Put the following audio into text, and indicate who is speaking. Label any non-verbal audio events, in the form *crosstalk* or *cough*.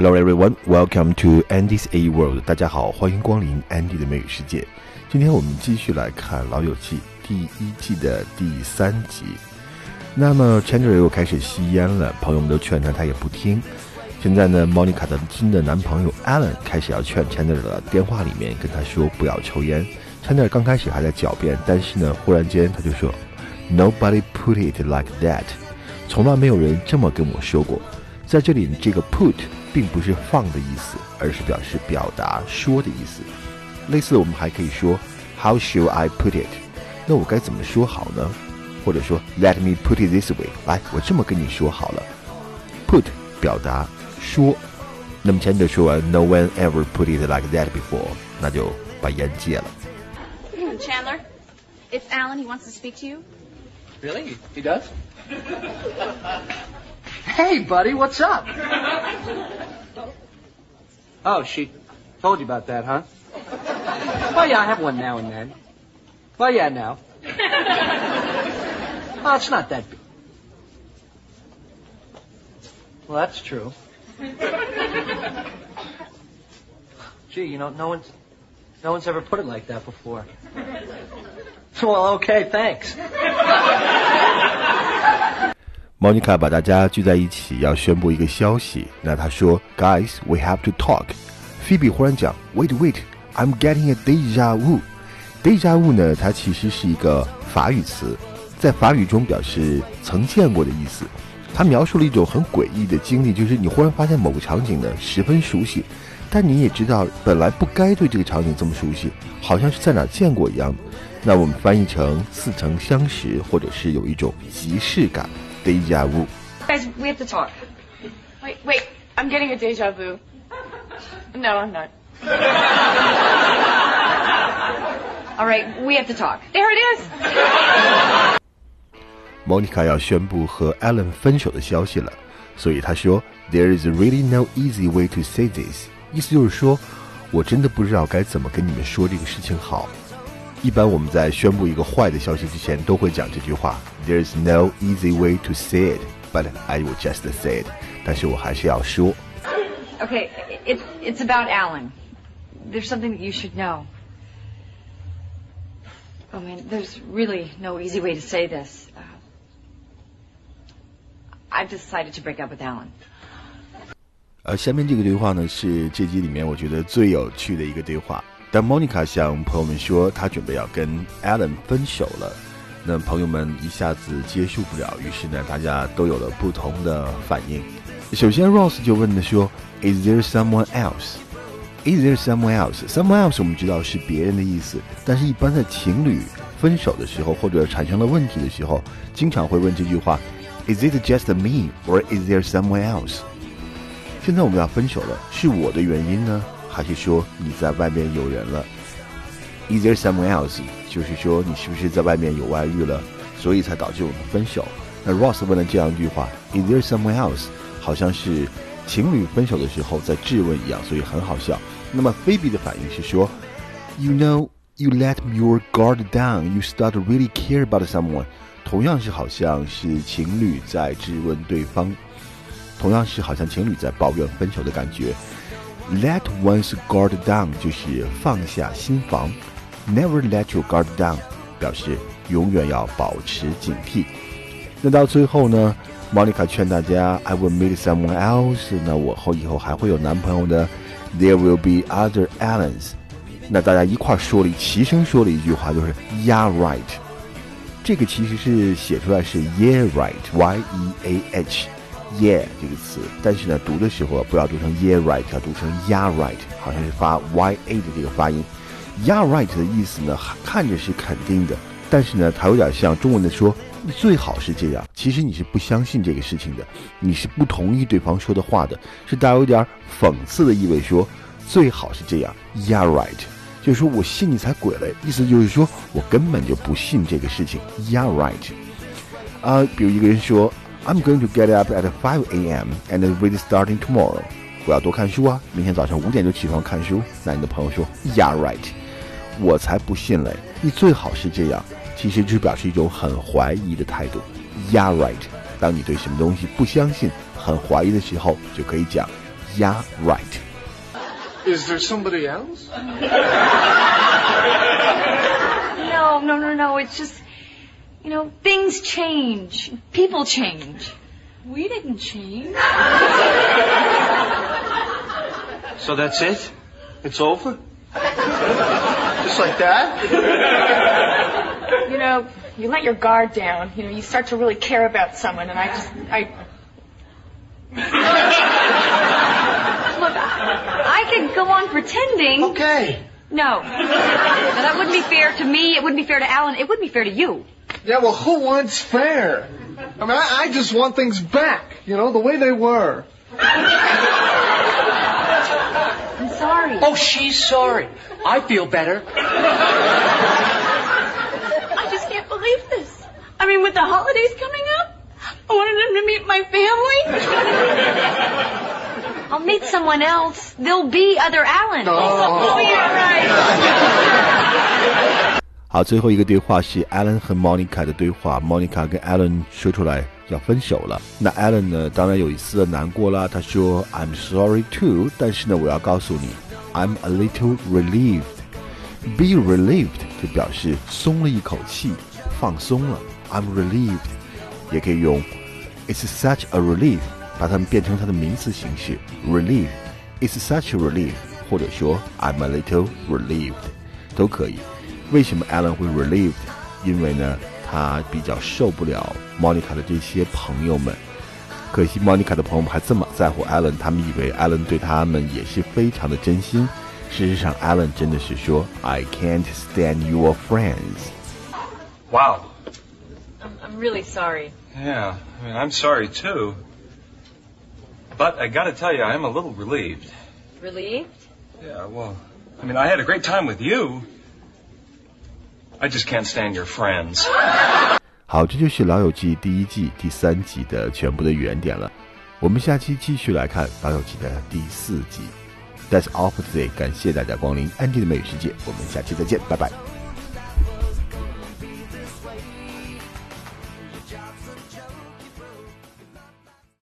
Speaker 1: Hello everyone, welcome to Andy's A World。大家好，欢迎光临 Andy 的美语世界。今天我们继续来看《老友记》第一季的第三集。那么 Chandler 又开始吸烟了，朋友们都劝他，他也不听。现在呢，Monica 的新的男朋友 Alan 开始要劝 Chandler 的电话里面跟他说不要抽烟。Chandler 刚开始还在狡辩，但是呢，忽然间他就说，Nobody put it like that，从来没有人这么跟我说过。在这里，这个 put 并不是放的意思，而是表示表达说的意思。类似，我们还可以说 How should I put it？那我该怎么说好呢？或者说 Let me put it this way。来，我这么跟你说好了。Put 表达说。那么前面说完 No one ever put it like that before，那就把烟戒了。
Speaker 2: Chandler, it's Alan. He wants to speak to you.
Speaker 3: Really? He does? *laughs* Hey, buddy, what's up? Oh, she told you about that, huh? Well, yeah, I have one now and then. Well, yeah, now. Oh, it's not that big. Well, that's true. Gee, you know, no one's no one's ever put it like that before. Well, okay, thanks.
Speaker 1: 莫妮卡把大家聚在一起，要宣布一个消息。那她说：“Guys, we have to talk。” Phoebe 忽然讲：“Wait, wait, I'm getting a deja vu。” deja vu 呢，它其实是一个法语词，在法语中表示曾见过的意思。它描述了一种很诡异的经历，就是你忽然发现某个场景呢十分熟悉，但你也知道本来不该对这个场景这么熟悉，好像是在哪见过一样。那我们翻译成似曾相识，或者是有一种即视感。deja vu.
Speaker 2: Guys, we have to talk. Wait, wait. I'm getting a deja vu. No, I'm not. All right, we have to talk. There it is.
Speaker 1: Monica 要宣布和 Alan 分手的消息了，所以她说：“There is really no easy way to say this。”意思就是说，我真的不知道该怎么跟你们说这个事情好。 一般我们在宣布一个坏的消息之前，都会讲这句话：“There's no easy way to say it, but I will just say it。”但是我还是要说。
Speaker 2: Okay, it's it's about Alan. There's something that you should know. Oh man, there's really no easy way to say this. Uh, I've decided to break up with Alan.
Speaker 1: 呃，下面这个对话呢，是这集里面我觉得最有趣的一个对话。 当 Monica 向朋友们说她准备要跟 Alan 分手了，那朋友们一下子接受不了，于是呢，大家都有了不同的反应。首先，Ross 就问的说：“Is there someone else? Is there someone else? Someone else 我们知道是别人的意思，但是一般的情侣分手的时候或者产生了问题的时候，经常会问这句话：Is it just me, or is there someone else？现在我们要分手了，是我的原因呢？还是说你在外面有人了？Is there someone else？就是说你是不是在外面有外遇了，所以才导致我们分手？那 Ross 问了这样一句话：Is there someone else？好像是情侣分手的时候在质问一样，所以很好笑。那么 Phoebe 的反应是说：You know, you let your guard down. You start to really care about someone. 同样是好像是情侣在质问对方，同样是好像情侣在抱怨分手的感觉。Let one's guard down 就是放下心防，Never let your guard down 表示永远要保持警惕。那到最后呢，Monica 劝大家，I will meet someone else。那我后以后还会有男朋友的，There will be other Allens。那大家一块说了，齐声说了一句话，就是 Yeah right。这个其实是写出来是 Yeah right，Y E A H。Yeah 这个词，但是呢，读的时候不要读成 yeah right，要读成 yeah right，好像是发 y a 的这个发音。yeah right 的意思呢，看着是肯定的，但是呢，它有点像中文的说最好是这样。其实你是不相信这个事情的，你是不同意对方说的话的，是带有点讽刺的意味，说最好是这样。yeah right 就是说我信你才鬼嘞，意思就是说我根本就不信这个事情。yeah right 啊，比如一个人说。I'm going to get up at 5 a.m. and read starting tomorrow。我要多看书啊，明天早上五点就起床看书。那你的朋友说，Yeah right，我才不信嘞。你最好是这样，其实只表示一种很怀疑的态度。Yeah right，当你对什么东西不相信、很怀疑的时候，就可以讲 Yeah, right.
Speaker 4: Is there somebody else? *laughs*
Speaker 2: No, no, no, no. It's just, you know, things change. People change. We didn't change.
Speaker 4: So that's it? It's over? Just like that?
Speaker 2: You know, you let your guard down. You know, you start to really care about someone, and I just, I. Look, I, I could go on pretending.
Speaker 4: Okay.
Speaker 2: No. no. That wouldn't be fair to me. It wouldn't be fair to Alan. It wouldn't be fair to you.
Speaker 4: Yeah, well, who wants fair? I mean, I, I just want things back, you know, the way they were.
Speaker 2: I'm sorry.
Speaker 3: Oh, she's sorry. I feel better.
Speaker 2: I just can't believe this. I mean, with the holidays coming up, I wanted him to meet my family. I'll meet someone else. There'll be other Alan. Oh. oh, yeah, right.
Speaker 1: 好，最后一个对话是 Alan 和 Monica 的对话。Monica 跟 Alan 说出来要分手了。那 Alan 呢，当然有一丝的难过啦。他说 I'm sorry too，但是呢，我要告诉你，I'm a little relieved。Be relieved 就表示松了一口气，放松了。I'm relieved，也可以用 It's such a relief，把它们变成它的名词形式 relief。It's such a relief，或者说 I'm a little relieved，都可以。为什么 Alan 会 relieved？因为呢，他比较受不了 Monica 的这些朋友们。可惜 Monica 的朋友们还这么在乎 Alan，他们以为 Alan 对他们也是非常的真心。事实上，Alan 真的是说 I can't stand your friends。
Speaker 5: Wow.
Speaker 2: I'm, I'm really sorry.
Speaker 5: Yeah, I mean, I'm sorry too. But I gotta tell you, I am a little relieved.
Speaker 2: Relieved?
Speaker 5: Yeah, well, I mean, I had a great time with you. I just can't stand your friends.
Speaker 1: 好，这就是《老友记》第一季第三集的全部的原点了。我们下期继续来看《老友记》的第四集。That's all for today，感谢大家光临安迪的美语世界，我们下期再见，拜拜。